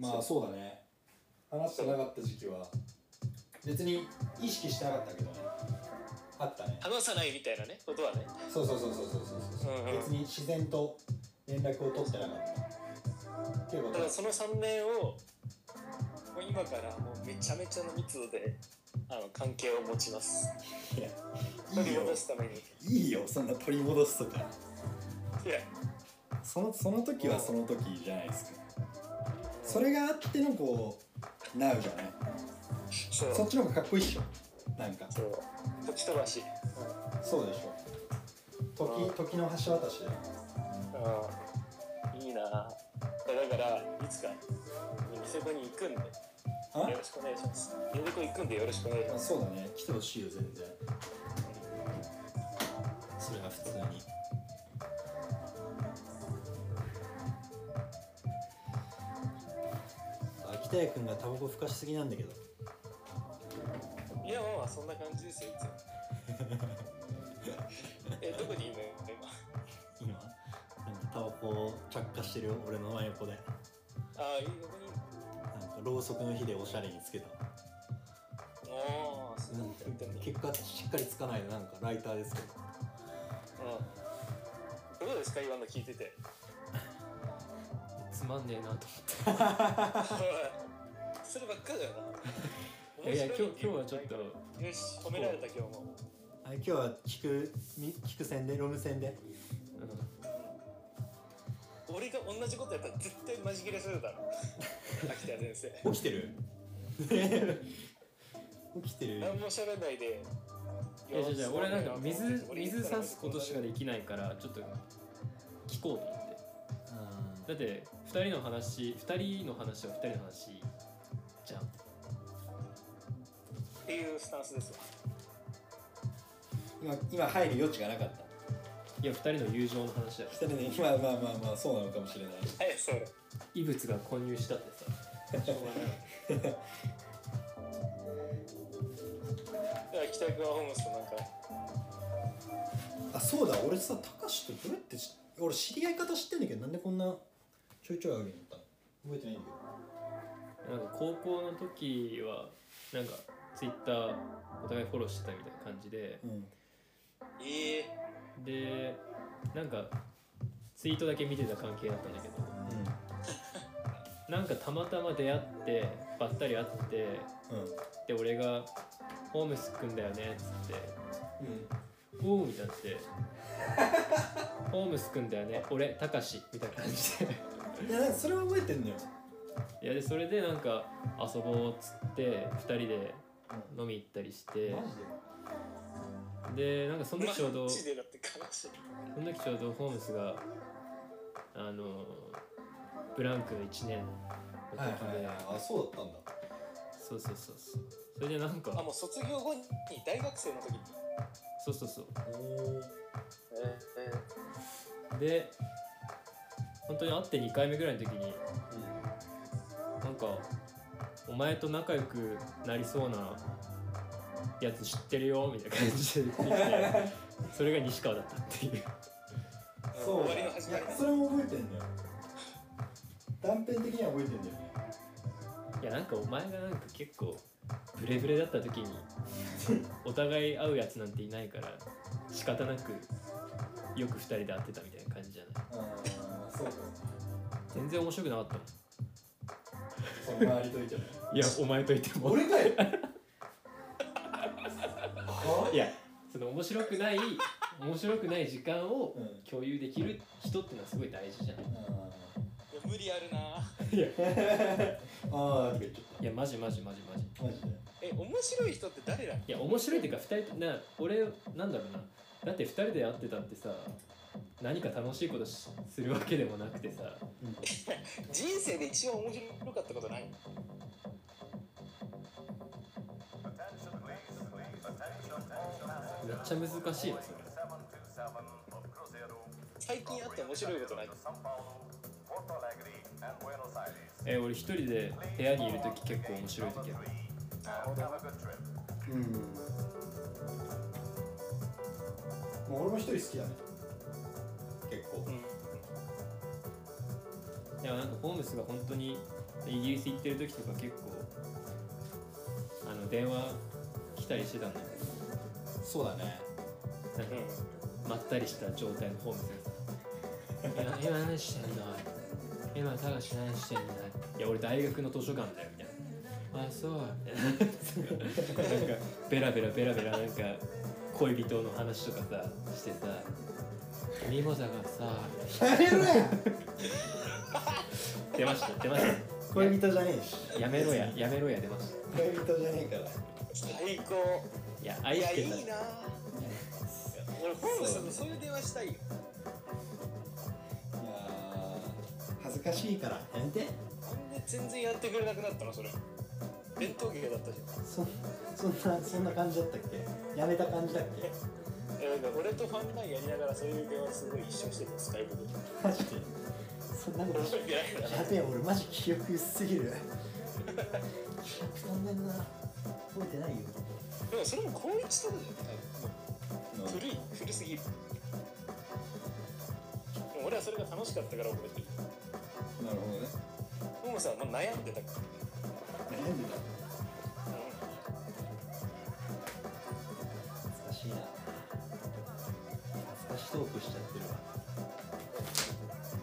まあそう。だね。話してなかった時期は。別に意識してなかったけどねあったね。話さないみたいなねことはね。そうそうそうそうそうそうそう、うんうん。別に自然と連絡を取ってなかった。っていうこと。ただその3年をもう今からもうめちゃめちゃの密度であの関係を持ちます。いや取り戻すために。いいいよそんな取り戻すとか。や。そのその時はその時じゃないですかそれがあってのこうなうじゃない。そう。そっちの方がかっこいいっしょ。なんか。そう。時飛ばし、そうでしょ。時時の橋渡しだようん、いいな。だからいつかニセコに行くんで。よあろしくお願いします。ニセコ行くんでよろしくお願いしあます。そうだね。来てほしいよ全然秋田屋君がタバコふかしすぎなんだけど。いやまあまあそんな感じですよいつも。えどこにいるの今？今？なんかタバコを着火してる俺の真横で。ああいいどこになんかろうそくの火でおしゃれにつけた。のああすごいなんか言ってんね結果しっかりつかないでなんかライターですけど。うん。どうですか今の聞いてて？つまんねえなと。思ってそればっかだよな。いやいや今日今日はちょっと。よし褒められた今日も。あ今日は聞くみ聞く線でロム線で俺が同じことやったら絶対マジ切れするだろ。秋田先生。起きてる？起きてる。何も喋んないで。いやじゃあじゃあ俺なんか水俺水差すことしかできないからちょっと聞こうと。思ってうんだって2人の話2人の話は2人の話じゃん。っていうスタンスですわ。今今入る余地がなかった。いや2人の友情の話だよ。二人ねまあまあまあまあそうなのかもしれない。はいそれ異物が混入したってさ。しょうがない。北川ホームズとなんか。あそうだ。俺さたかしとどうやってし俺知り合い方知ってんだけどなんでこんなちょいちょい会うようになったの。覚えてないんだけど。なんか高校の時はなんかツイッターお互いフォローしてたみたいな感じで。うん。ええでなんかツイートだけ見てた関係だったんだけど。なんかたまたま出会ってばったり会ってうん。うんで俺が「ホームスくんだよね」っつって。うん「おお」みたいになって「ホームスくんだよね俺たかし」みたいな感じでいやそれは覚えてんのよ。いやでそれでなんか遊ぼうっつって2人で飲み行ったりして。マジで？でなんかその時ちょうどその時ちょうどホームスがあのブランクの1年の時で、はいはいはいあそうだったんだ。そうそうそうそう。それでなんあかもう卒業後に大学生の時に。そうそうそう。おおええで本当に会って2回目ぐらいの時になんかお前と仲良くなりそうなやつ知ってるよみたいな感じで言ってきてそれが西川だったっていう。そう終わりの始まりいやそれも覚えてんだよ。断片的には覚えてんだよ。ねいやなんかお前がなんか結構ブレブレだった時に お互い会うやつなんていないから仕方なくよく2人で会ってたみたいああそう。か全然面白くなかった。もその周りといていやお前といても。俺かよはいやその面白くない面白くない時間をうん。共有できる人ってのはすごい大事じゃん。いいや無理あるな。あー あーとか言っちゃっやマジマジマジマジ。たマジで。え面白い人って誰だいや面白いっていうか2人とな俺なんだろうな。だって2人で会ってたってさ何か楽しいことしするわけでもなくてさ。人生で一番面白かったことない？めっちゃ難しいなそれ。最近あって面白いことない？え俺一人で部屋にいる時結構面白い時ある。うん。もう俺も一人好きだね結構。うん。でもなんかホームスが本当にイギリス行ってる時とか結構あの電話来たりしてたんだけそうだね。どなんかまったりした状態のホームスがさ「今今何してんの今高橋何してんのいや俺大学の図書館だよ」みたいな「あそう」みたいななんかベラベラベラベラなんか恋人の話とかさしてさ「ミモザがさ」やめろや出ました出ました。恋人じゃねえし。やめろややめろや出ました。恋人じゃねえから。最高。いやいや愛してたいいな。俺ホームスとそういう電話したいよ。いやー。恥ずかしいからやめて。なんで全然やってくれなくなったのそれ。伝統芸だったじゃん。そそんなそんな感じだったっけ？やめた感じだっけ？えなんか俺とファンラインやりながらそういう電話すごい一緒にしてたスカイプで。マジでそんなこと。してないからやべえ俺マジ記憶薄すぎる記憶飛んでんな覚えてないよでもそれも高一とかだよね多分もう古い古すぎる俺はそれが楽しかったから覚えてるなるほどねホームさんはもう悩んでたから悩んでた懐かしトークしちゃってるわ。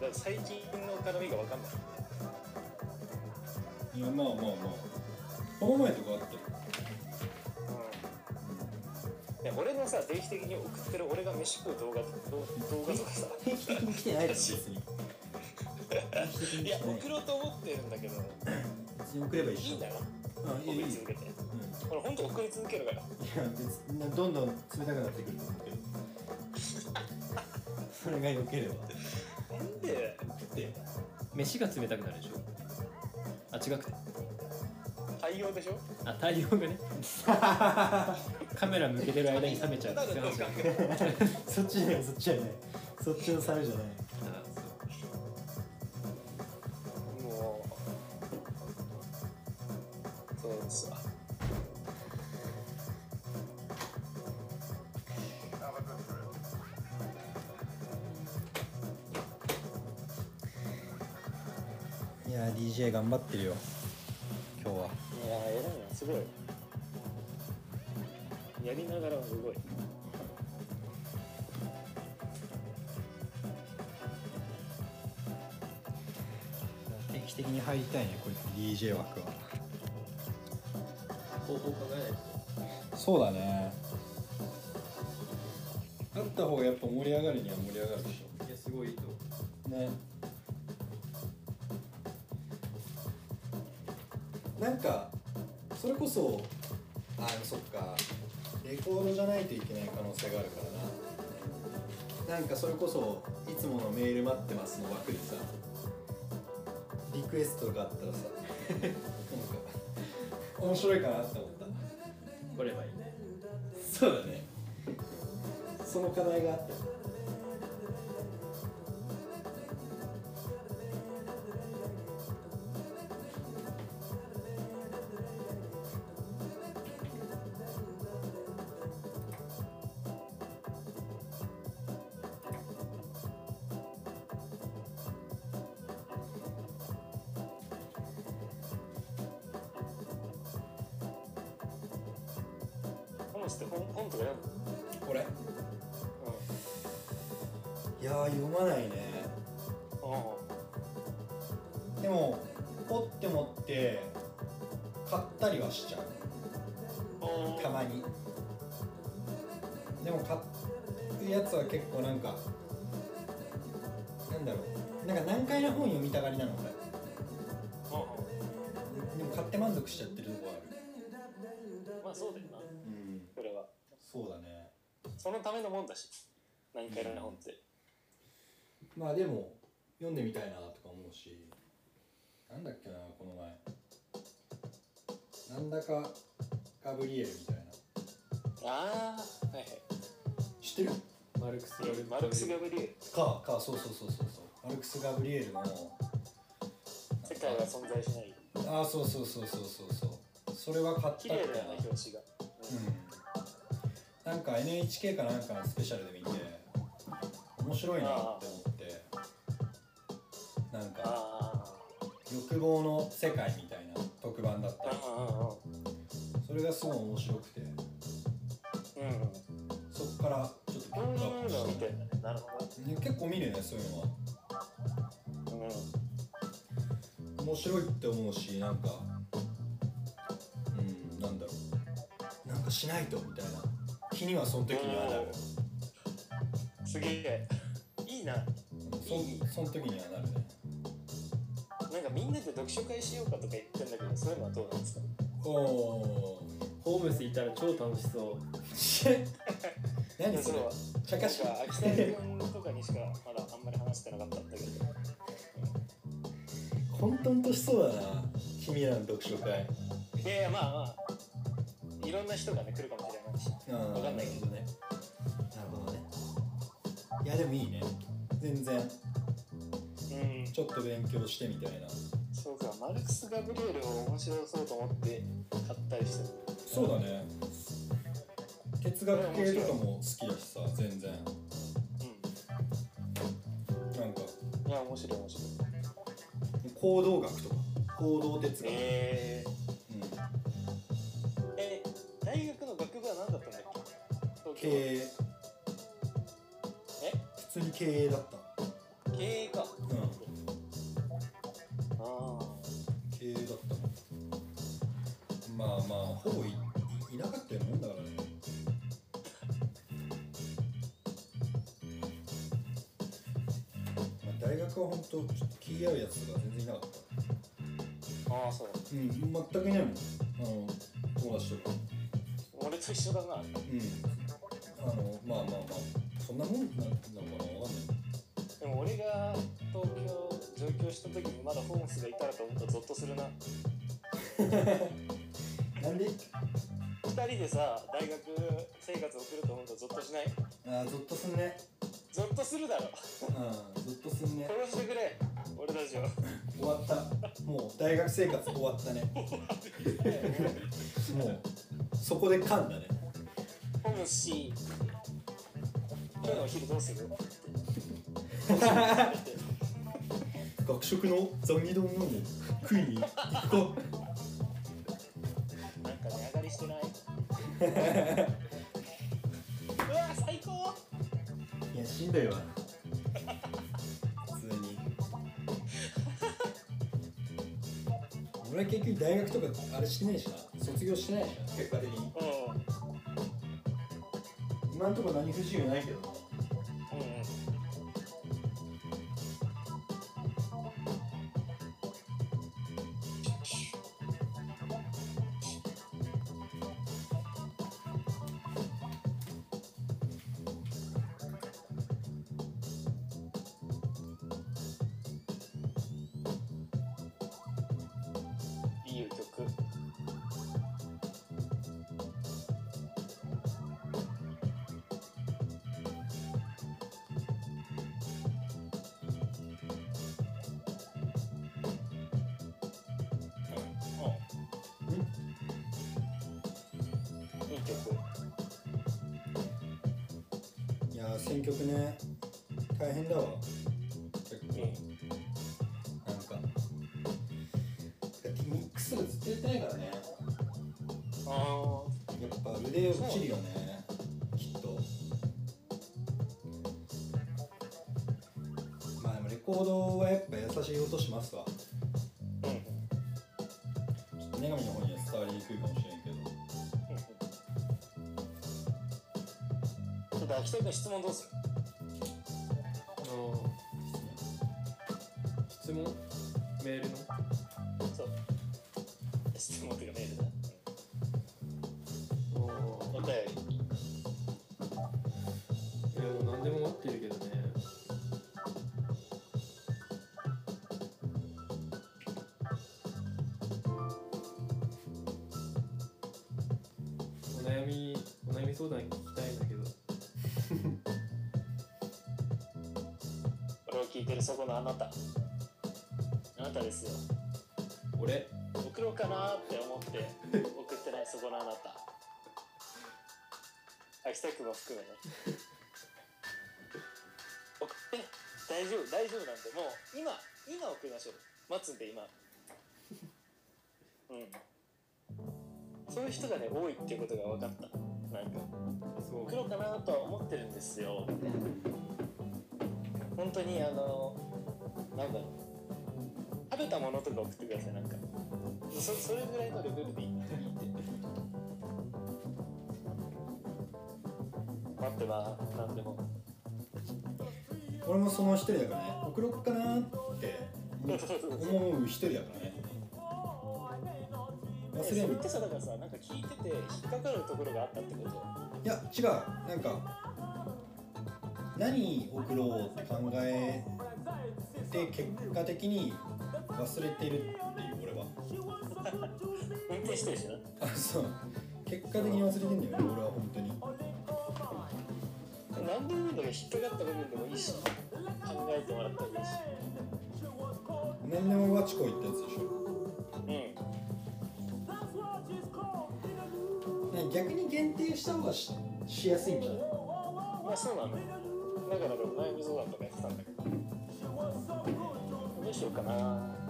だから最近の絡みが分かんない。いやまあまあまあ。この前とかあったよ。いや俺のさ定期的に送ってる俺が飯食う動画動動画とかさ。定期的に来てないだろ別に。いや送ろうと思ってるんだけど別に送ればいいいいん。だなうん。いいよいいよ。送り続けて。うん。俺ほんと送り続けるから。いや別にどんどん冷たくなってくると思うけどそれが良ければ。なんでで飯が冷たくなるでしょ。あ違くて。対応でしょ？あ対応がね。カメラ向けてる間に冷めちゃう そっちじゃないそっちじゃない。そっちのサメじゃないそうだね。あった方がやっぱ盛り上がるには盛り上がるでしいやすごいいいと思ょね。なんかそれこそあそっか。レコードじゃないといけない可能性があるからな。なんかそれこそいつものメール待ってますの枠でさリクエストがあったらさ なんか面白いかなって思った。うこればいいねそうだね。その課題があった。本して本本とか読むこれ？ういやー読まないね。でもポッて持って買ったりはしちゃう。あたまに。でも買うやつは結構なんかなんだろう。なんか難解な本読みたがりなの俺でも買って満足しちゃってるとこある。まあそうだよなそうだね。そのためのもんだし。何回の本ってまあでも読んでみたいなとか思うし。なんだっけなこの前。なんだかガブリエルみたいな。ああはいはい。知ってる？マルクスガル。マルクス・ガブリエル。かかそうそうそうそうそう。マルクス・ガブリエルの。世界は存在しない。ああそうそうそうそうそうそう。それは買った綺麗だよなね表紙が。うんなんか NHK かなんかのスペシャルで見て面白いなって思ってなんかあ欲望の世界みたいな特番だったうんうんうんそれがすごい面白くてそっからちょっとピックアップしてね結構見るねそういうのは。うん。面白いって思うしなんかうんなんだろう。なんかしないとみたいな気にはその時にはなる。すげえいいな。なんかそんその時にはなるね。みんなで読書会しようかとか言ってんだけどそういうのはどうなんですか？おおホームスいたら超楽しそう。何それ？そう茶化しなんか秋田君とかにしかまだあんまり話してなかったんだけど。混沌としそうだな君らの読書会。いやいやまあまあ。いろんな人がね来るかもしれないしうん。わかんないけどね。なるほどね。いやでもいいね。全然。うん。ちょっと勉強してみたいな。そうかマルクス・ガブリエルを面白そうと思って買ったりしてるそうだね。哲学系とかも好きだしさ全然。うなんか。んいや面白い面白い。行動学とか。行動哲学、えうん、ー、経営。え？普通に経営だった。経営か。うん。あ経営だった。のまあまあほぼいいいなかったようなもんだからね。まあ、大学は本当ちょっと気合うやつが全然いなかった。ーあーそう。うん全くいないもん。あの友達とか。俺と一緒だな。うんあのまあまあまあそんなもんなのかなわかんないでも俺が東京上京した時にまだホームスがいたらと思ったらゾッとするななんで二人でさ大学生活送ると思うとゾッとしないあーゾッとすんねゾッとするだろうんゾッとすんね殺してくれ俺たちを終わったもう大学生活終わったねもうそこで噛んだねホームスし今日のお昼どうする？学食のザギ丼の食いに行こなんか値上がりしてない？うわ最高。ういやしんどいわ普通に。俺は結局大学とかあれしてないしな。卒業してないしな。結果的に。うん今んとこ何不自由ないけど。選曲ね。大変だわ。秋田君質問どうする？たあなたですよ。俺？送ろうかなって思って送ってないそこのあなた。秋田君も含めね。送って大丈夫？大丈夫なんで。もう今今送りましょう。待つんで今。うん。そういう人がね多いっていうことが分かった。なんか。そう。黒かなとは思ってるんですよ。本当にあのなんだろう。食べたものとか送ってくださいなんか。そそれぐらいのレベルでいい。って待ってば何でも。俺もその一人だからね。送ろっかなって。思う一人だからね。忘それんれってさだからさなんか聞いてて引っかかるところがあったってこと？いや違う。なんか何送ろうって考えて結果的に忘れてるっていう俺は。運転してるしなあそう。結果的に忘れてんだよね俺は本当に。何でもいいんだけど引っかかった部分でもいいし考えてもらったらいいし。何でもワチコ言ったやつでしょ。うん。ね逆に限定した方がししやすいんじゃない？まあそうなの。よだから前みそだとかやってたんだけどどうしようかな。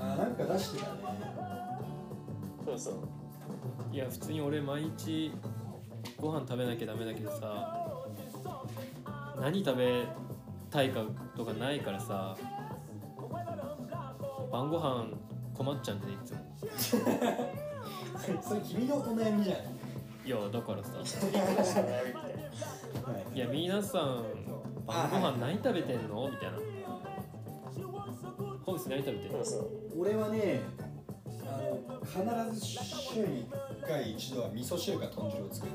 あなんか出してたね。そうそう。いや普通に俺毎日ご飯食べなきゃダメだけどさ何食べたいかとかないからさ晩ご飯困っちゃうんでいつも。それ君のお悩みじゃん。いやだからさ。いや皆さん晩ご飯何食べてんの？みたいな本日何食べてんの俺はねあの必ず週に1回一度は味噌汁か豚汁を作る。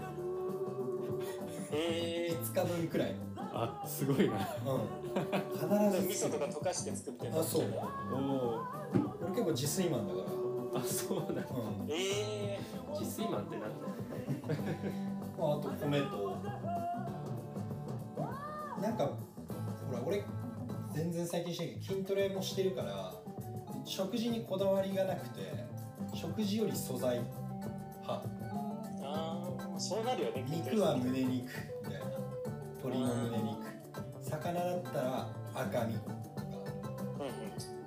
え。5日分くらい。あすごいな。うん。必ず。作る噌とか溶かして作ってんのあそう。おお俺結構自炊マンだから。あそうなんだ。うん。え自炊マンってなんだ？まあ、あと米と。なんかほら俺全然最近してないけど筋トレもしてるから食事にこだわりがなくて食事より素材派。ー、ああそうなるよね肉は胸肉みたいな鶏の胸肉。魚だったら赤身とか。うんうん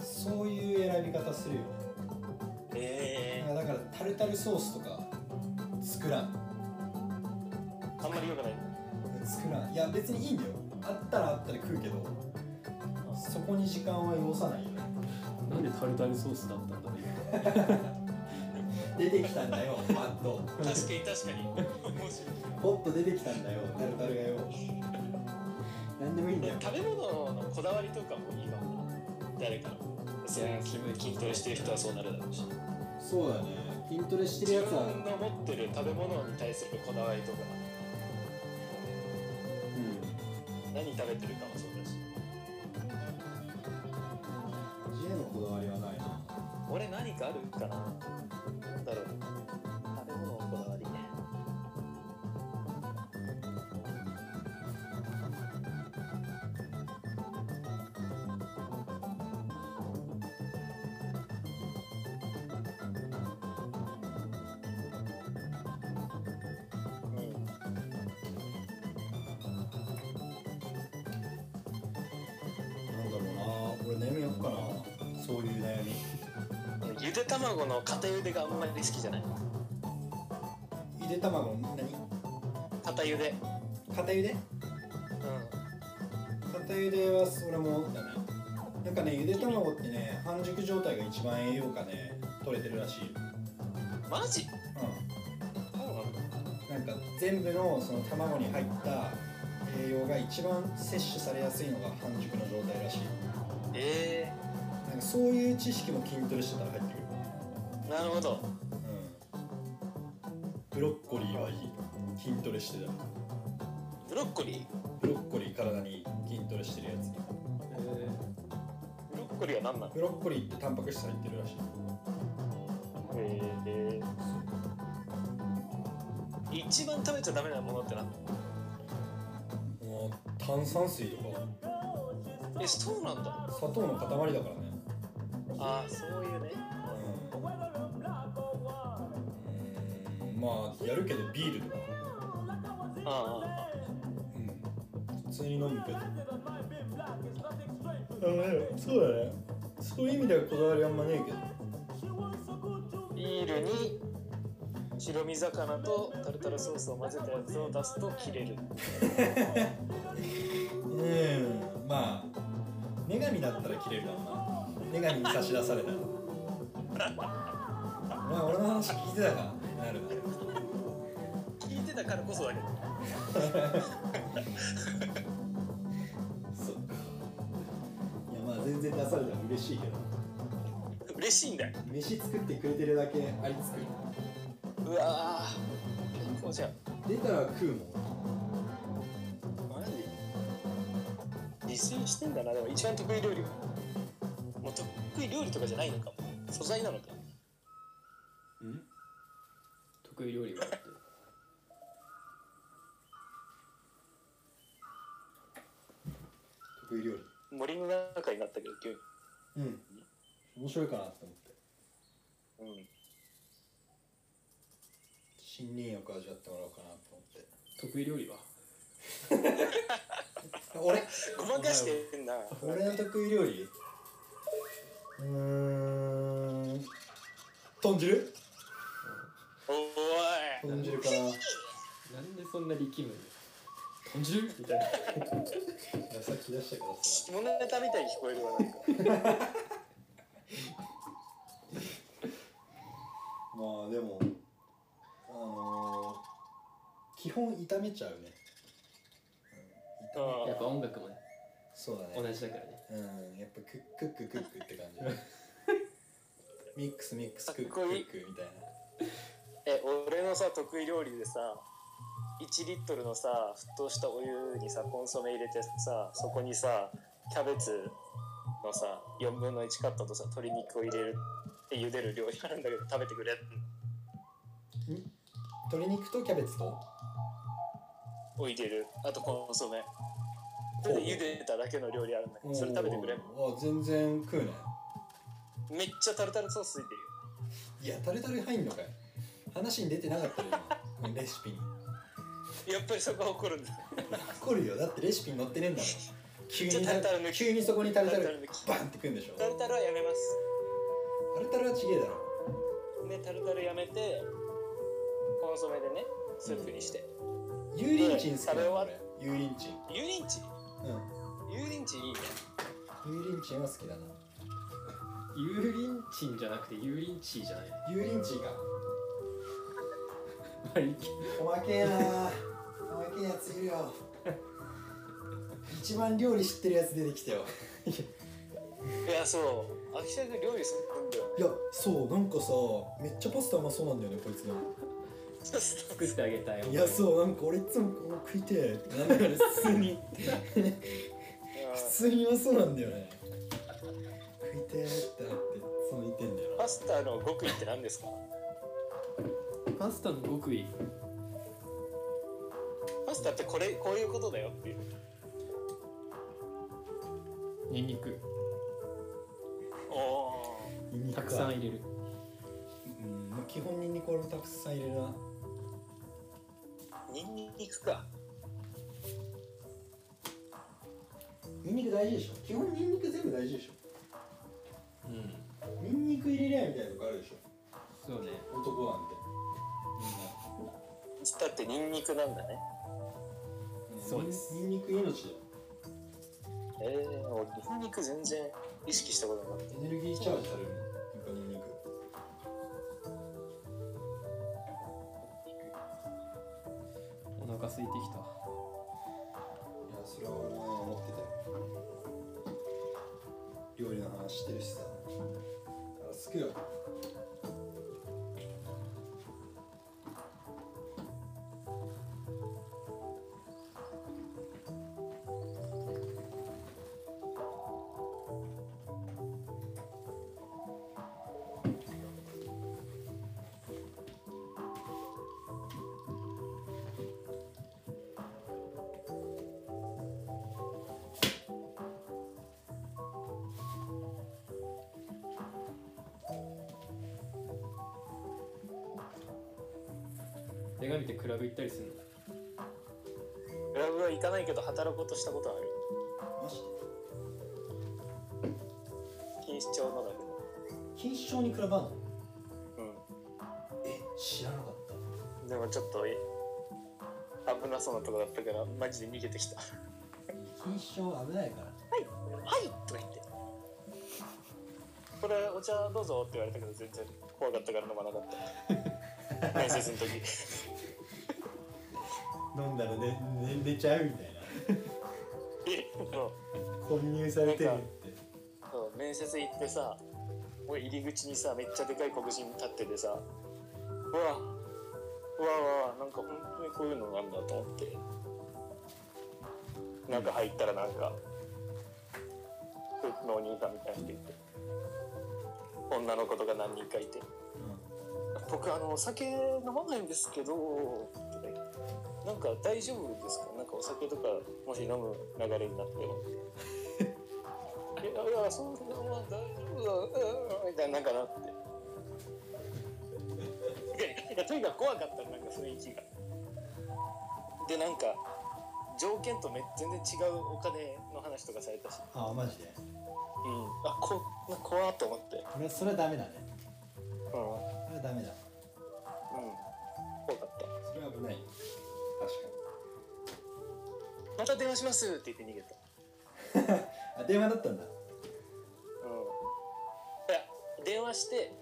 そういう選び方するよ。えだからタルタルソースとか作らん。ー、あんまり良くない。作らん。いや別にいいんだよ。あったらあったで食うけどそこに時間は要さないよね。なんでタルタルソースだったんだろう。出てきたんだよパッと確かに確かに。面白い。ポッと出てきたんだよタルタルがよ。何でもいいんだよ。食べ物のこだわりとかもいいかもな誰かの。そういう筋筋トレしてる人はそうなるだろうし。そうだね。筋トレして自分の持ってる食べ物に対するこだわりとか。うん。何食べてるかもそう何かあるかなで卵の片ゆでがあんまり好きじゃない。ゆで卵何？片ゆで。片ゆで？う片ゆでは俺もだねなんかねゆで卵ってね半熟状態が一番栄養価ね取れてるらしい。んマジ？うそうなんだ。んなんか全部のその卵に入った栄養が一番摂取されやすいのが半熟の状態らしい。えなんかそういう知識も筋トレしてたら入っなるほど。うん。ブロッコリーはいい筋トレしてた。らブロッコリー？ブロッコリー体に筋トレしてるやつブロッコリーは何なの？ブロッコリーってタンパク質入ってるらしい。えー、一番食べちゃダメなものって何？もう炭酸水とか。えそうなんだ。砂糖の塊だからね。ああそういうねまあやるけどビールとか。あうん普通に飲むけど。あそうだね。そういう意味ではこだわりあんまねえけど。あい汁に白身魚とタルタルソースを混ぜたやつを出すと切れる。うんまあ女神だったら切れるかもな女神に差し出されたらお前俺の話聞いてたかなる。な聞いてたからこそだけど。そっか。いやまあ全然出されたら嬉しいけど。嬉しいんだよ。飯作ってくれてるだけありつくうわー。こうじゃん。出たら食うもん。マジ？自炊してんだな。でも一番得意料理。はもう得意料理とかじゃないのかも。素材なのか得意料理。はって得意料理。森の中になったけど急にうん。面白いかなって思って。うん。森林浴味わってもらおうかなと思って。得意料理は？俺？ごまかしてんな。俺の得意料理？うーん。豚汁？おい。豚汁かななんでそんな力むんだよ豚汁？みたいな。さっき出したからさ下ネタみたいに聞こえるわなんかまあでもあのー、基本炒めちゃうね、うん、炒めやっぱ音楽もね。そうだね。同じだからね。うん。やっぱクックッククックって感じ。ミックスミックスクッククックみたいなえ俺のさ得意料理でさ1リットルのさ沸騰したお湯にさコンソメ入れてさそこにさキャベツのさ4分の1カットとさ鶏肉を入れるって茹でる料理あるんだけど食べてくれ。鶏肉とキャベツと？を入れる。あとコンソメ。それで茹でただけの料理あるんだけどそれ食べてくれ。あ全然食うね。めっちゃタルタルソースついてるよ。いやタルタル入んのかい話に出てなかったよ今 レシピに。やっぱりそこは怒るんだ。怒るよ。だってレシピに載ってねえんだもん。急にタルタル急にそこにタルタルタルタル抜き。バンってくんでしょ。タルタルはやめます。タルタルはちげえだろ。でタルタルやめてコンソメでねスープにして、油淋鶏好きなの食べ終わっ俺油淋鶏。油淋鶏？うん。油淋鶏いいね。油淋鶏は好きだな。油淋鶏じゃなくて油淋鶏じゃない。油淋鶏かまあいいけおまけえなおまけえやついるよ。一番料理知ってるやつ出てきたよ。いやそう。秋田君料理するんだよ。いやそうなんかさめっちゃパスタうまそうなんだよねこいつが。作ってあげたいいやそうなんか俺いつもこう食いてえ。ってなんだよね普通に。普通にうまそうなんだよね。食いてえってなってその言ってんだよ。パスタの極意って何ですか？パスタの極意。パスタってこれこういうことだよっていう。ニンニク。おおニンニクかたくさん入れる。うんまあ基本ニンニク俺もたくさん入れるな。ニンニクか。ニンニク大事でしょ。基本ニンニク全部大事でしうん。ょニンニク入れりゃみたいなとこあるでしょ。そうね。男なんてつったってニンニクなんだね。そうです。ニンニク命だよ。ええー、俺ニンニク全然意識したことなかっエネルギーチャージされるもんやっぱニンニク。お腹空いてきた。いやそれは俺も思ってたよ。料理の話してるしさ。だからすくよ映画見てクラブ行ったりするの？たクラブは行かないけど働こうとしたことはある。マジ？で錦糸町のだけど錦糸町に比べんの？うん。知らなかった。でもちょっとえ危なそうなとこだったからマジで逃げてきた。禁止症危ないから。はいとか言って。これお茶どうぞって言われたけど全然怖かったから飲まなかった。面接の時飲んだらねね寝ちゃうみたいな。えそう。混入されてるって。そう面接行ってさもう入り口にさめっちゃでかい黒人立っててさうわうわうわなんか本当にこういうのなんだと思って。中入ったらなんか夫婦のお兄さんみたいな人いて。女の子とか何人かいて。僕あのお酒飲まないんですけどってなんか大丈夫ですか？なんかお酒とかもし飲む流れになっても。いやいやそうまあ大丈夫だ。うんみたいななんかなって。いやとにかく怖かったなんか雰囲気が。でなんか条件とめ全然違うお金の話とかされたし。ああマジで？うん。あこな怖っと思って。これそれはダメだね。うん。それはダメだ。うん。怖かった。それは危ないまた電話しますって言って逃げた。あ電話だったんだ。うん。電話して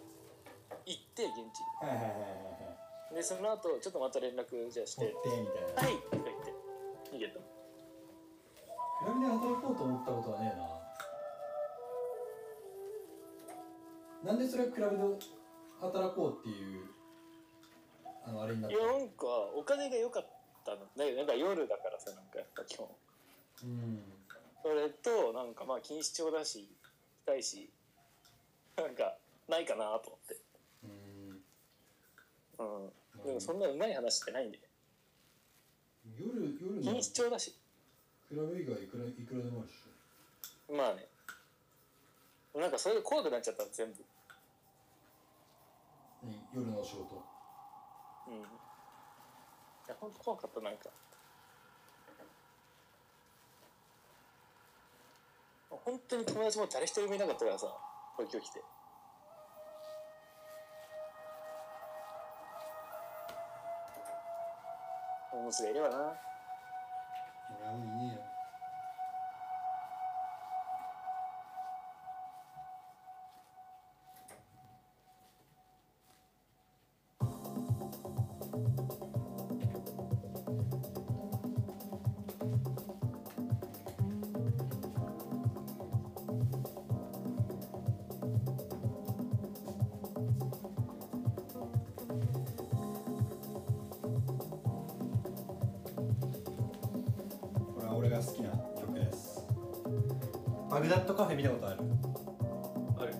行って現地はいはいはいはいはい。にでその後ちょっとまた連絡じゃあし追っててみたいな。はいとか言って逃げた。クラブで働こうと思ったことはねえな。なんでそれはクラブで働こうっていうあのあれになったいやなんかお金が良かったの。だけどなんか夜だからさなんかやっぱ基本。うんそれとなんかまあ錦糸町だし近いしなんかないかなと思って。うん。うんでもそんなうまい話ってないんで。夜夜の錦糸町だし。クラブ以外いくらいくらでもあるっしまあね。なんかそれで怖くなっちゃったの全部。夜の仕事。うん。いやほんと怖かったなんか。本当に友達も誰一人もいなかったからさ東京来て。おむすがいればな。俺はいねえよ。バグダッドカフェ見たことある？ある。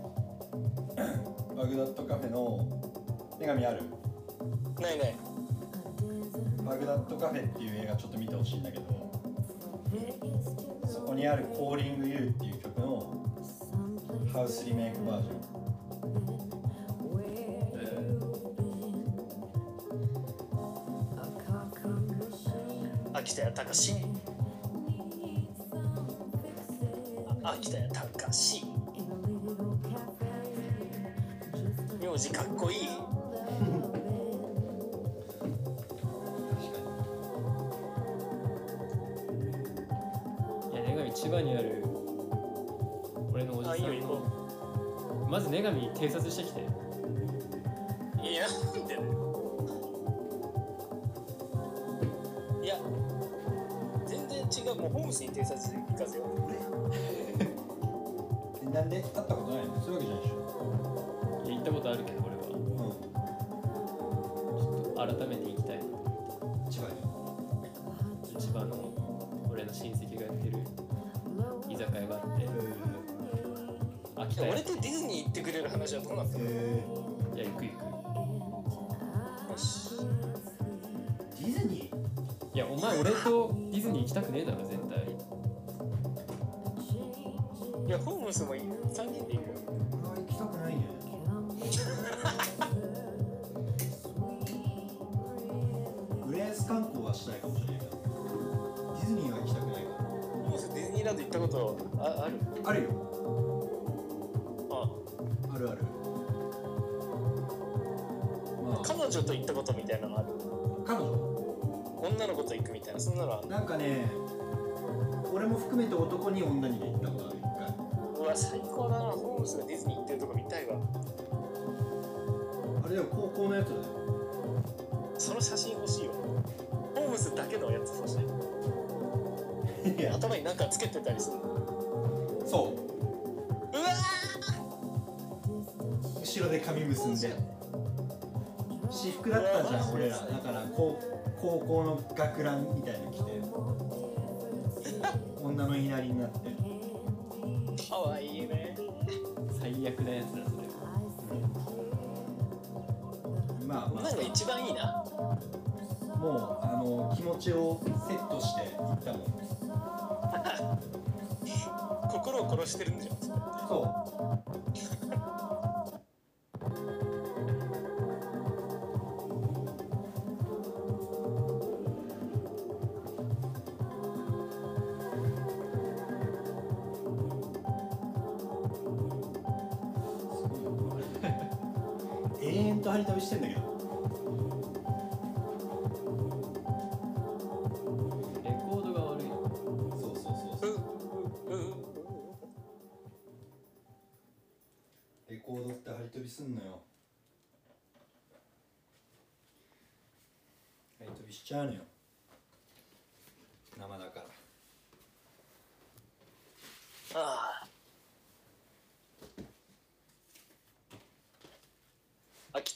バグダッドカフェの女神ある？ないない。バグダッドカフェっていう映画ちょっと見てほしいんだけどそこにある「Calling You」っていう曲のハウスリメイクバージョン。秋田屋隆秋田屋隆名字かっこいい。いや女神千葉にある俺のおじさんの。まず女神偵察してきて。いやなんで。だよいや全然違う。もうホームスに偵察行かせよ俺とディズニー行きたくねえだろ絶対。いやホームスもいい。3人で行こう俺は行きたくないね。浦安観光はしたいかもしれないけど。ディズニーは行きたくないかホームスディズニーランド行ったことあある？らあるよ。あ。あるある。まあ。彼女と行ったことみたいなのあなそんかね俺も含めて男に女にで行ったことある一回。うわ最高だな。ホームズがディズニー行ってるとこ見たいわ。あれだよ高校のやつだよ。その写真欲しいわホームズだけのやつ欲しい。頭に何かつけてたりする。のそう。うわ後ろで髪結んで私服だったじゃん俺ら。だから高高校の学ランみたいの着て。女の言いなりになって。ーかわいいね。最悪なやつだそれまあまなんか一番いいな。あもうあの気持ちをセットして行ったもん。心を殺してるんじゃん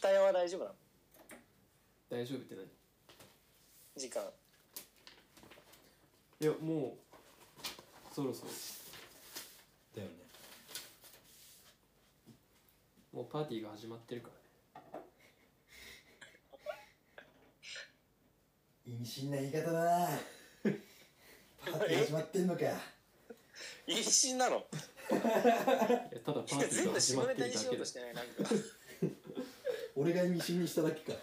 秋田屋は大丈夫なの大丈夫って何時間い。やもうそろそろだよねもうパーティーが始まってるからね意味深な言い。方だなパーティー始まってんのか意深なのい。やただパーティー全部が始ま下ネタってるだけだしようとしてない。なんか俺が意味深にしただけか。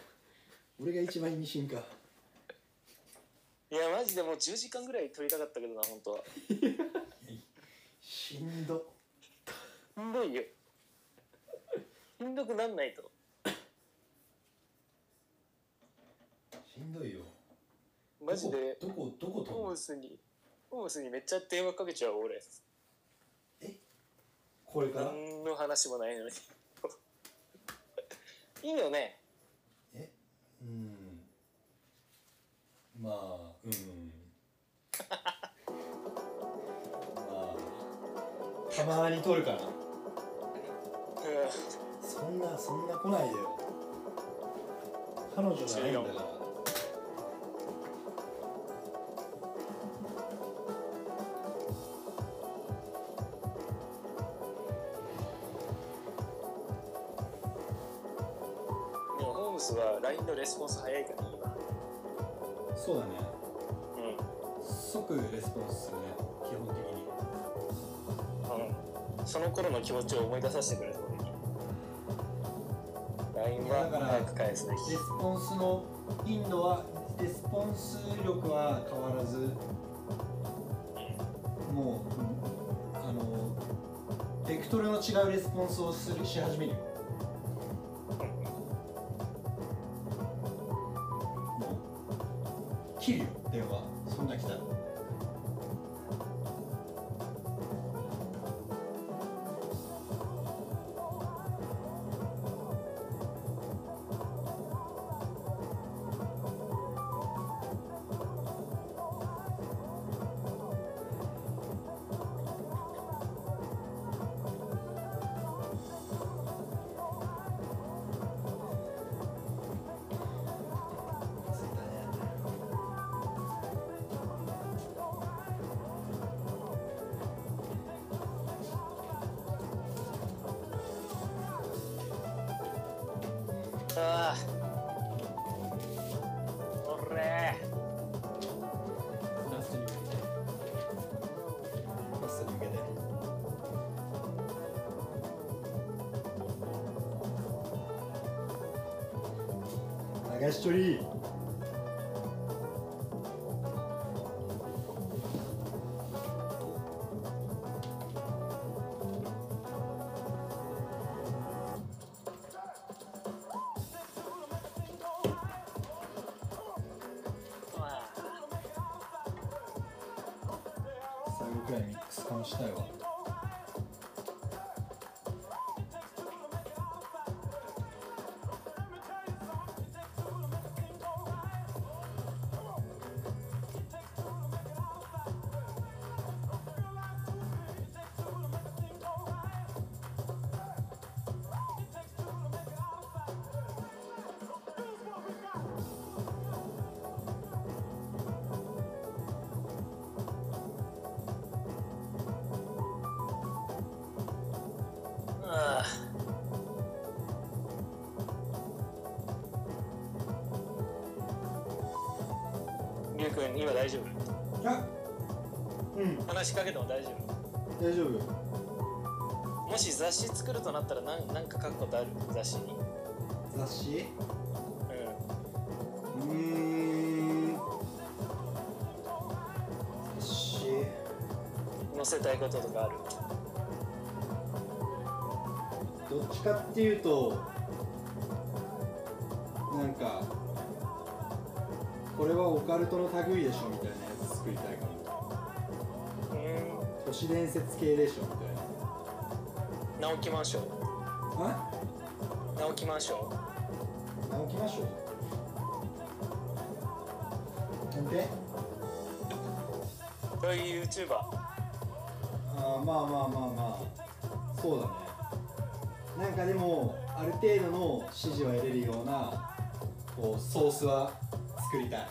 俺が一番意味深か。いやマジでもう10時間ぐらい撮りたかったけどな本当は。しんど。しんどいよ。しんどくなんないと。しんどいよ。マジでどこどこどこホームスにホームスにめっちゃ電話かけちゃう俺。これから？何の話もないのにいいよね。え？うん。まあうん。まあたまに撮るかなうそんなそんな来ないでよ。彼女じゃないんだからレスポンス早いからいいわそうだね。うん。即レスポンスするね。基本的に。うん、その頃の気持ちを思い出させてくれ。る俺に LINE はだから早く返すべきレスポンスの頻度はレスポンス力は変わらずもう、うん。あのベクトルの違うレスポンスをするし始めるよ切るよ電話そんな来たら。ありゅうくん今大丈夫？あうん。話しかけても大丈夫？大丈夫もし雑誌作るとなったら何なんか書くことある？雑誌に。雑誌？ううーん雑誌？ん載せたいこととかある？どっちかっていうとカルトの類でしょみたいな。やつ作りたいかも。うん都市伝説系でしょみたい直木マンション。なあ直木マンション。直木ましょうなんでそういう YouTuber あーまあまあまあまあそうだねなんかでもある程度の支持は得れるようなこうソースは作りたい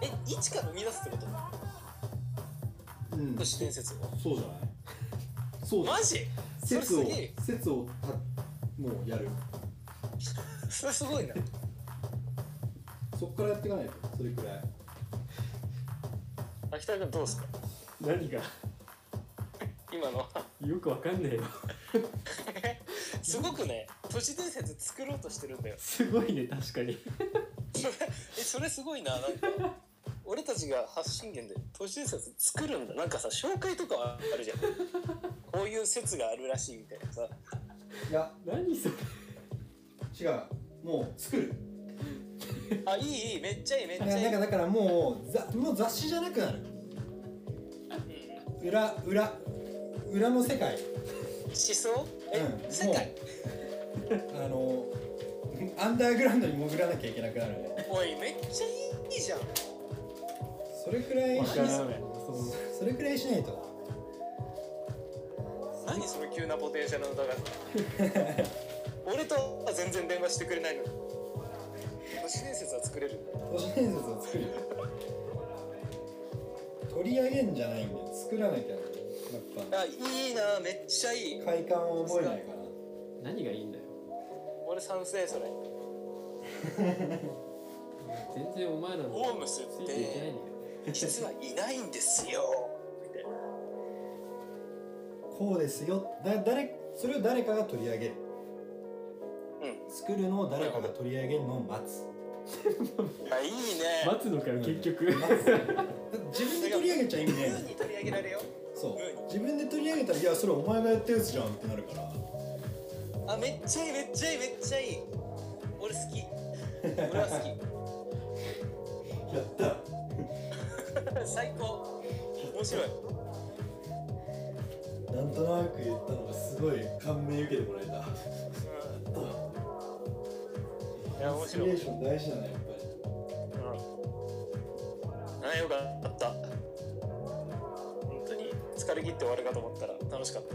え一から生み出すってこと？うん。都市伝説を？そうじゃない？そうマジ？それ説をすげえ。説をたもうやる。それすごいな。そっからやっていかないとそれくらい。秋田君どうですか？何が？今の。よくわかんねえよ。すごくね都市伝説作ろうとしてるんだよ。すごいね確かに えそれすごいななんか。俺たちが発信源で都市伝説作るんだ。なんかさ紹介とかはあるじゃん。こういう説があるらしいみたいなさ。いや何それ。違う。もう作る。あいいいい。めっちゃいいめっちゃいい。なんかだからもうざもう雑誌じゃなくなる。うん。裏裏裏の世界。思想？え、うん世界？あのアンダーグラウンドに潜らなきゃいけなくなるね。おいめっちゃいいじゃん。それくらいしないそれくらいしないと。何その急なポテンシャルの高さ 俺とは全然電話してくれないのに。都市伝説は作れる。都市伝説を作る。よ取り上げんじゃないんだよ。作らなきゃ。やっあいいなめっちゃいい。ぱ快感を覚えないかう何がいいんだよ俺賛成それ。全然お前らのホームスって実はいないんですよ。みたいななこうですよ。だ誰それを誰かが取り上げる。うん。作るのを誰かが取り上げるのを待つ。あいいね。待つのかよ結局。自分で取り上げちゃ意味ねえもんムーに取り上げられよそう。うん。自分で取り上げたらいやそれお前がやったやつじゃんってなるからあめっちゃいいめっちゃいいめっちゃいい。俺好き。俺は好やった。き 最高。面白い。なんとなく言ったのがすごい感銘受けてもらえた。いや面インスピレ白いーション大事だねやっぱり。うん。あよかった。本当に疲れ切って終わるかと思ったら楽しかった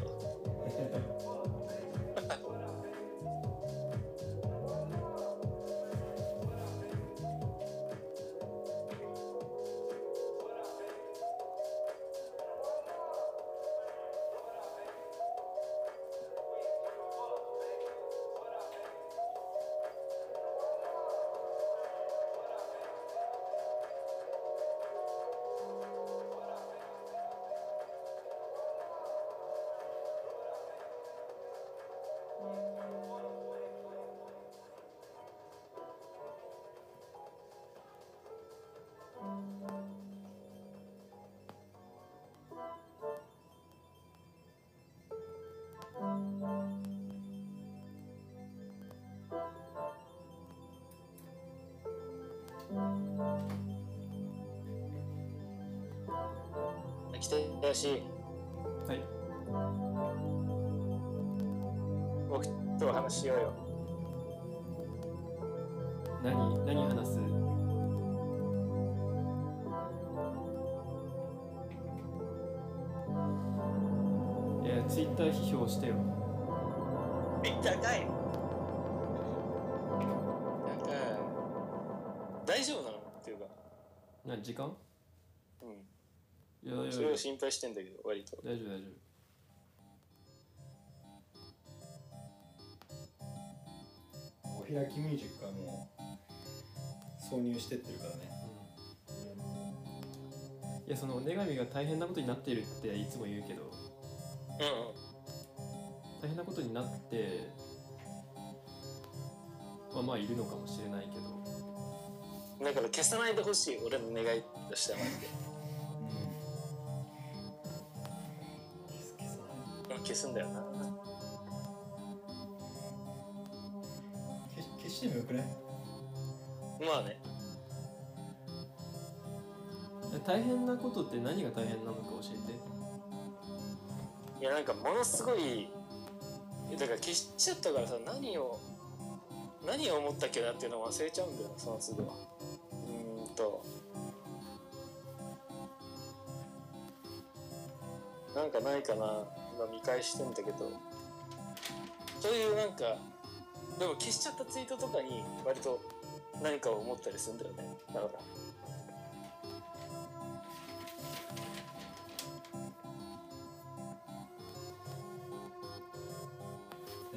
来てよし。はい。僕と話しようよ。何何話す？いやツイッター批評してよ。え高い。高い。大丈夫なの？っていうか。何時間？それを心配してんだけど割と。大丈夫大丈お開きミュージックはもう挿入してってるからね。夫いやその女神が大変なことになっているっていつも言うけど。う大変なことになってまあまあいるのかもしれないけど。んだから消さないでほしい俺の願いとしては。マジですんだよな。消し消してもよくない？まあね。大変なことって何が大変なのか教えて。いやなんかものすごいだから消しちゃったからさ何を何を思ったっけなっていうのを忘れちゃうんだよその都度うーんと。なんかないかな今見返してんだけど。そういうなんかでも消しちゃったツイートとかに割と何かを思ったりするんだよね。だか。ら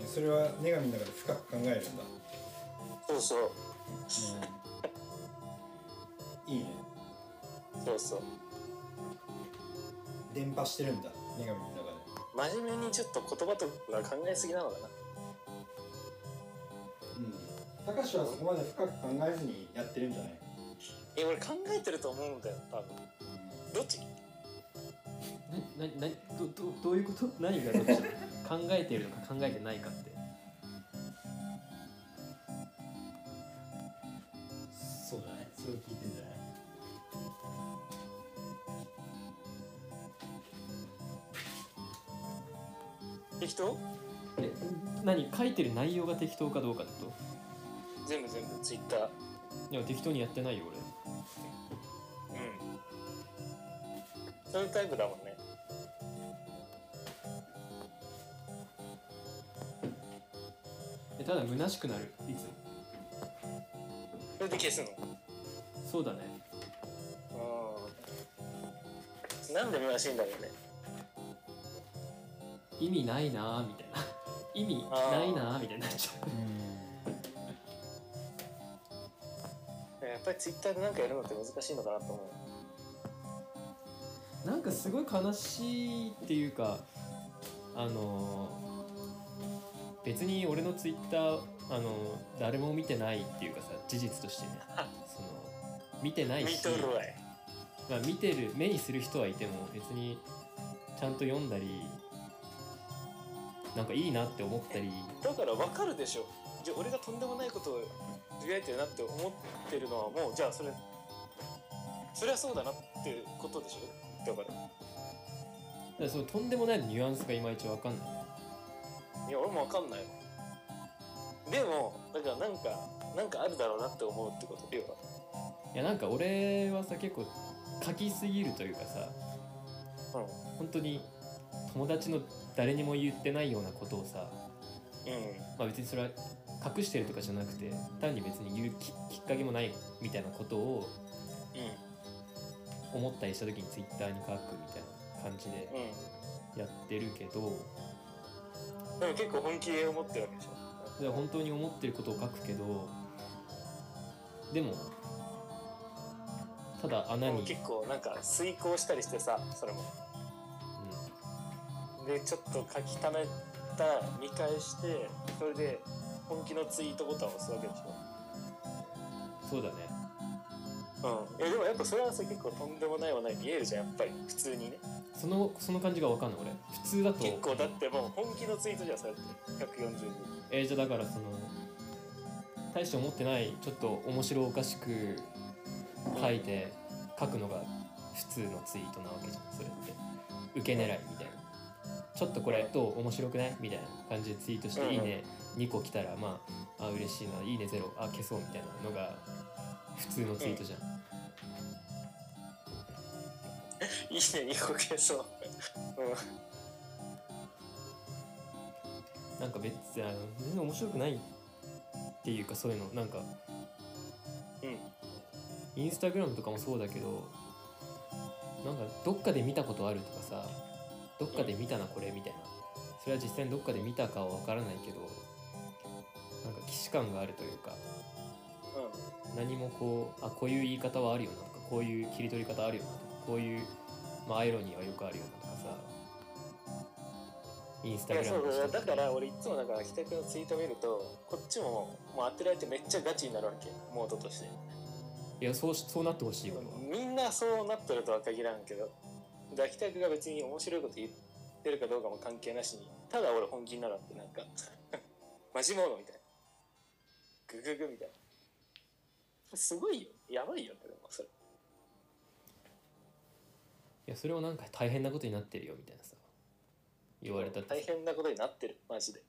ねそれは女神の中で深く考えるんだ、そうそう。いいね。そうそう。伝播してるんだ女神の中で真面目にちょっと言葉とか考えすぎなのかな。うん。高橋はそこまで深く考えずにやってるんじゃない？え俺考えてると思うんだよ多分。どっち？なななどどどういうこと？何がどっち？考えているのか考えてないかっててる内容が適当かどうかってこ全部全部ツイッター。といや適当にやってないよ俺。うん。そういうタイプだもんね。えただ虚しくなるいつ？もそれで消すの？そうだね。うんなんで虚しいんだろうね。意味ないなーみたいな意味ないなーみたいになっちゃやっぱりツイッターで何かやるのって難しいのかなと思う。うなんかすごい悲しいっていうかあのー別に俺のツイッターあのー誰も見てないっていうかさ事実としてね。その見てない見しとるわい。まあ、見てる目にする人はいても別にちゃんと読んだりなんかいいなって思ったり。だから分かるでしょ。じゃあ俺がとんでもないことをつぶやいてるなって思ってるのはもうじゃあそれそりゃそうだなってことでしょ。だから。だからそのとんでもないニュアンスがいまいちわかんない。いや俺も分かんない。わでもだからなんかなんかあるだろうなって思うってこと。要は。いやなんか俺はさ結構書きすぎるというかさうん。本当に友達の誰にも言ってないようなことをさ、うん。まあ、別にそれは隠してるとかじゃなくて単に別に言うききっかけもないみたいなことをう思ったりした時にツイッターに書くみたいな感じでやってるけどでも結構本気で思ってるわけでしょで本当に思ってることを書くけどでもただ穴に、結構なんか遂行したりしてさそれもでちょっと書き溜めた見返してそれで本気のツイートボタンを押すわけでしうん、そうだね。ょうん。えでもやっぱそれはさ結構とんでもないはない見えるじゃんやっぱり。普通にね。そのその感じが分かんない俺。普通だと。結構だってもう本気のツイートじゃんそうやって。140字えーじゃあだからその大して思ってないちょっと面白おかしく書いて書くのが普通のツイートなわけじゃんそれって。受け狙いみたいなちょっとこれどう面白くない？みたいな感じでツイートして「うんいいね」2個来たらまああ嬉しいな「いいねゼロあ消そう」みたいなのが普通のツイートじゃん、いいね2個消そう。うん。なんか別にあの全然面白くないっていうかそういうのなんかうん。インスタグラムとかもそうだけどなんかどっかで見たことあるとかさどっかで見たなこれみたいな。それは実際にどっかで見たかは分からないけどなんか既視感があるというか何もこうあこういう言い方はあるよなとかこういう切り取り方あるよなとかこういう、まあ、アイロニーはよくあるよなとかさインスタグラムの人だだから俺いつもだから北くのツイート見るとこっちももう当てられてめっちゃガチになるわけ。モードとして。いやそうしそうなってほしいわみんなそうなってるとは限らんけどだから北くが別に面白いこと言ってるかどうかも関係なしにただ俺本気になるってなんかマジモードみたいなグググみたいなすごいよやばいよねでもそれいやそれをなんか大変なことになってるよみたいなさ言われたって大変なことになってるマジで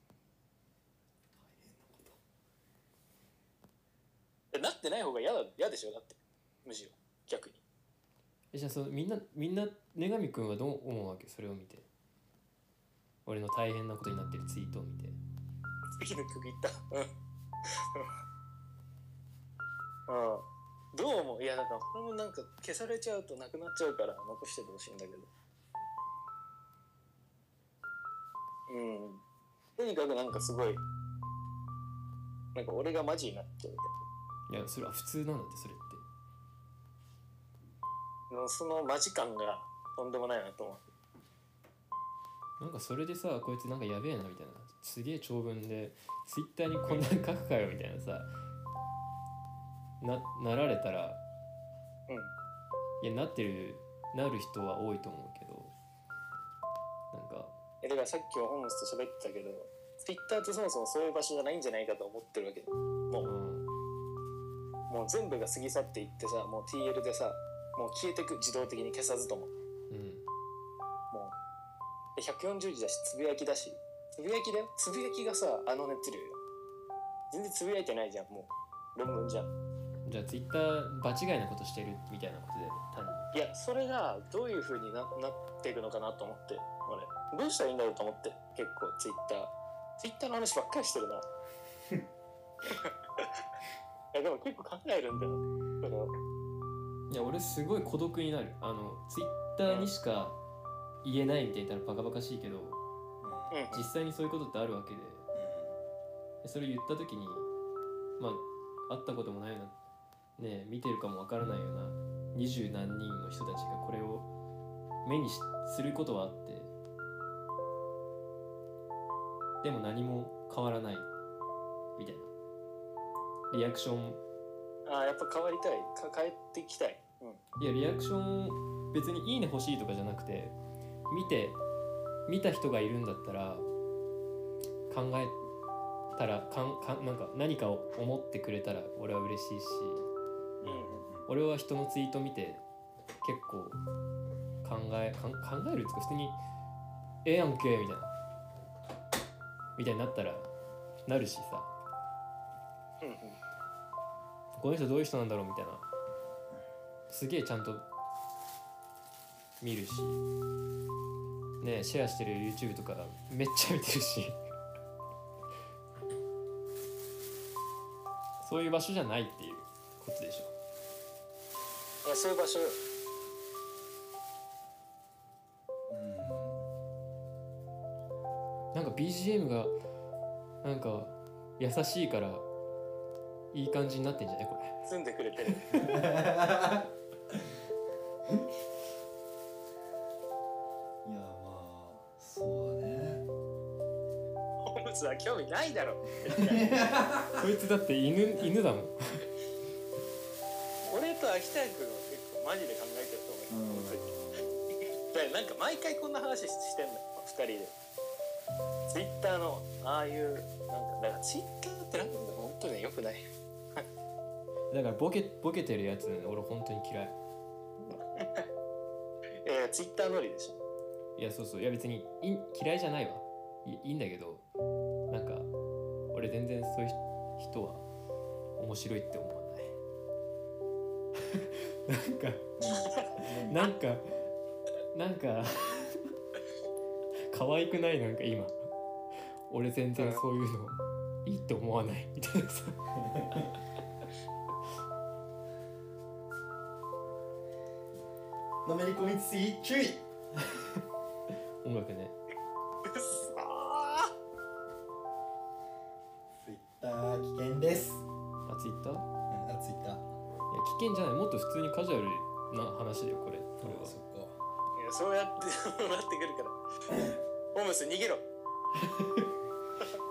えなってない方が嫌だ嫌でしょだってむしろ逆にじゃあそのみんなみんな女神くんはどう思うわけ？それを見て。俺の大変なことになってるツイートを見て。次の曲いったうん。うん。どう思う？いやなんかこれもなんか消されちゃうとなくなっちゃうから残しててほしいんだけど。うん。とにかくなんかすごいなんか俺がマジになっちゃうみたいいやそれは普通なんだってそれのそのマジ感がとんでもないなと思う。なんかそれでさこいつなんかやべえなみたいな。すげえ長文でツイッターにこんなに書くかよみたいなさななられたらうん。いやなってるなる人は多いと思うけどなんかえだからさっきもホームスと喋ってたけどツイッターってそもそもそういう場所じゃないんじゃないかと思ってるわけ。もう。うん。もう全部が過ぎ去っていってさもう TL でさもう消えてく自動的に消さずとも。うん。もうで140字だしつぶやきだし。つぶやきだよ。つぶやきがさあの熱量よ。全然つぶやいてないじゃんもう。論文じゃん。じゃあツイッター場違いなことしてるみたいなことで単に。いやそれがどういう風にななっていくのかなと思って俺。どうしたらいいんだろうと思って結構ツイッター。ツイッターの話ばっかりしてるな。いやでも結構考えるんだよいや俺すごい孤独になる。あのツイッターにしか言えないみたいな言ったらバカバカしいけどうん。実際にそういうことってあるわけで。でそれ言った時にまあ会ったこともないような。ね見てるかもわからないような二十何人の人たちがこれを目にしすることはあってでも何も変わらない。みたいな。リアクションああやっぱ変わりたい。か帰っていきたい。うん。いやリアクション別に「いいね」欲しいとかじゃなくて見て見た人がいるんだったら考えたらかんかんなんか何かを思ってくれたら俺は嬉しいし俺は人のツイート見て結構考え考えるっつうか普通に「ええやんけ」みたいな。みたいになったらなるしさ。うんうんこの人どういう人なんだろうみたいな。すげえちゃんと。見るし。ねシェアしてる YouTube とかめっちゃ見てるし。そういう場所じゃないっていうことでしょ。いやそういう場所。なんか BGM がなんか優しいからいい感じになってんじゃない？これ。住んでくれてる。いやまあそうだね。ホームズは興味ないだろ。こいつだって犬犬だもん。俺と秋田君は結構マジで考えてると思うよ、本当にだからなんか毎回こんな話ししてんだよ二人で。ツイッターのああいうなんかだからツイッターってなんだ本当によくないだからボケボケてるやつ俺本当に嫌い。ツイッター乗りでしょ。いやそうそう。いや別にい嫌いじゃないわ。いいいんだけどなんか俺全然そういう人は面白いって思わない。なんかなんかなんか 可愛くないなんか今。俺全然そういうのいいって思わない。みたいなさのめり込みすぎ注意音楽ね。あツイッター危険です。あツイッター？あツイッター。や危険じゃない。もっと普通にカジュアルな話だよこれ。これは。そっか。いやそうやってなってくるから。ホームス逃げろ。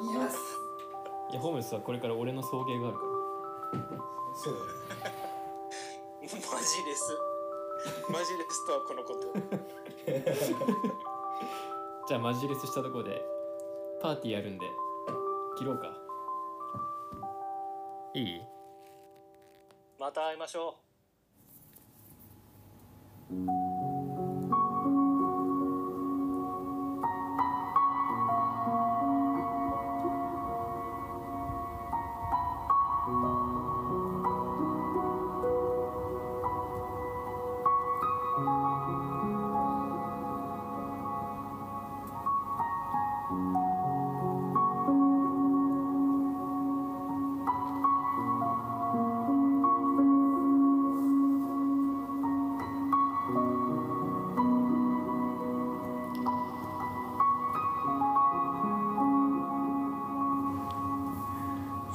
言います。いやホームレスはこれから俺の送迎があるから。そうだね。マジレスマジレスとはこのこと。じゃあマジレスしたところでパーティーやるんで切ろうか。いい？また会いましょ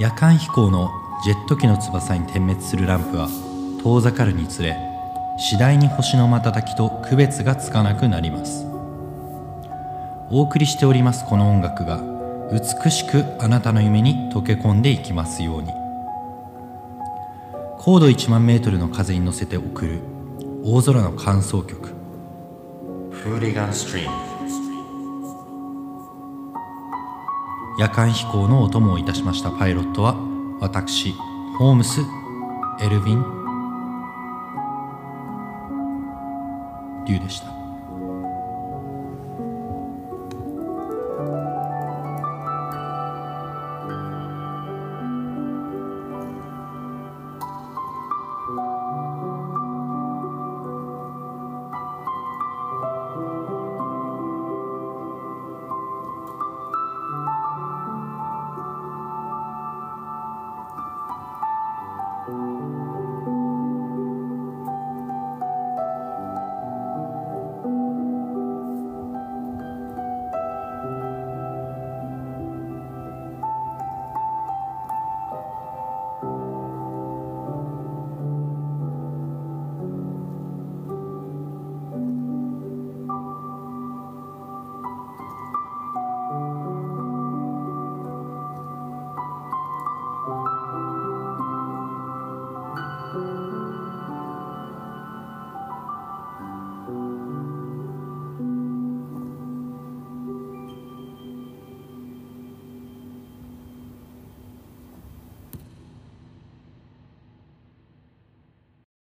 夜間飛行のジェット機の翼に点滅するランプは遠ざかるにつれ次第に星の瞬きと区別がつかなくなります。お送りしておりますこの音楽が美しくあなたの夢に溶け込んでいきますように。高度1万メートルの風に乗せて送る大空の乾燥曲。フーリガンストリーム夜間飛行のお供をいたしましたパイロットは私ホームス・エルヴィン・リュウでした。